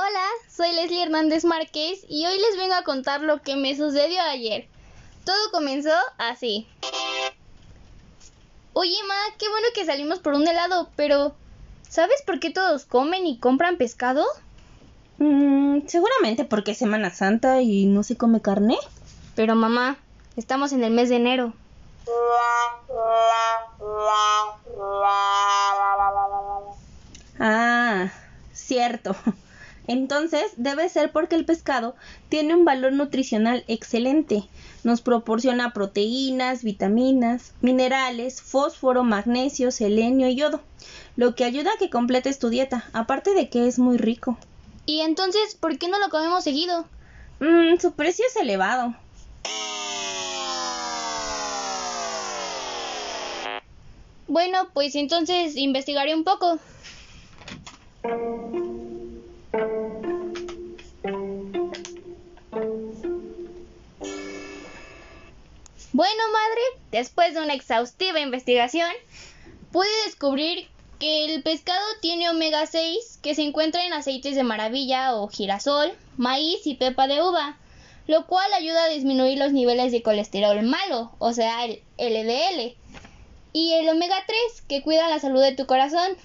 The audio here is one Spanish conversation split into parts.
Hola, soy Leslie Hernández Márquez y hoy les vengo a contar lo que me sucedió ayer. Todo comenzó así. Oye, Ma, qué bueno que salimos por un helado, pero ¿sabes por qué todos comen y compran pescado? Mm, seguramente porque es Semana Santa y no se come carne. Pero mamá, estamos en el mes de enero. Ah, cierto. Entonces debe ser porque el pescado tiene un valor nutricional excelente. Nos proporciona proteínas, vitaminas, minerales, fósforo, magnesio, selenio y yodo, lo que ayuda a que completes tu dieta, aparte de que es muy rico. ¿Y entonces por qué no lo comemos seguido? Mm, su precio es elevado. Bueno, pues entonces investigaré un poco. Bueno, madre, después de una exhaustiva investigación, pude descubrir que el pescado tiene omega 6 que se encuentra en aceites de maravilla o girasol, maíz y pepa de uva, lo cual ayuda a disminuir los niveles de colesterol malo, o sea, el LDL, y el omega 3 que cuida la salud de tu corazón,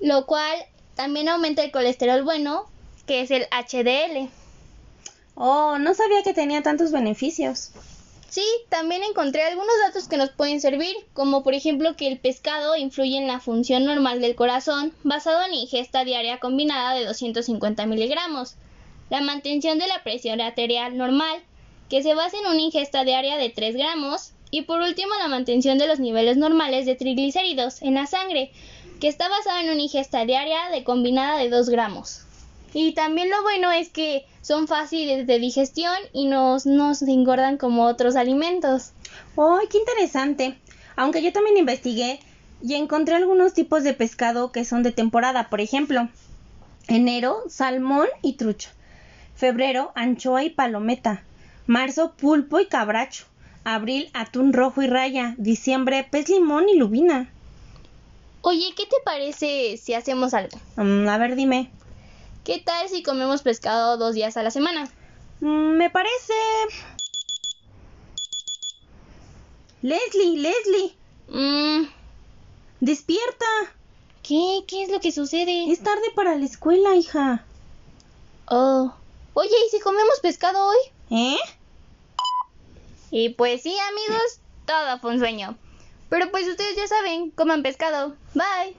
lo cual también aumenta el colesterol bueno, que es el HDL. Oh, no sabía que tenía tantos beneficios. Sí, también encontré algunos datos que nos pueden servir, como por ejemplo que el pescado influye en la función normal del corazón basado en la ingesta diaria combinada de 250 miligramos, la mantención de la presión arterial normal, que se basa en una ingesta diaria de 3 gramos, y por último la mantención de los niveles normales de triglicéridos en la sangre, que está basado en una ingesta diaria de combinada de 2 gramos. Y también lo bueno es que son fáciles de digestión y no nos engordan como otros alimentos. ¡Ay, qué interesante! Aunque yo también investigué y encontré algunos tipos de pescado que son de temporada. Por ejemplo, enero, salmón y trucha. Febrero, anchoa y palometa. Marzo, pulpo y cabracho. Abril, atún rojo y raya. Diciembre, pez limón y lubina. Oye, ¿qué te parece si hacemos algo? Mm, a ver, dime. ¿Qué tal si comemos pescado dos días a la semana? Mm, me parece... Leslie, Leslie. Mm, Despierta. ¿Qué? ¿Qué es lo que sucede? Es tarde para la escuela, hija. Oh. Oye, ¿y si comemos pescado hoy? ¿Eh? Y pues sí, amigos, todo fue un sueño. Pero pues ustedes ya saben, coman pescado. Bye.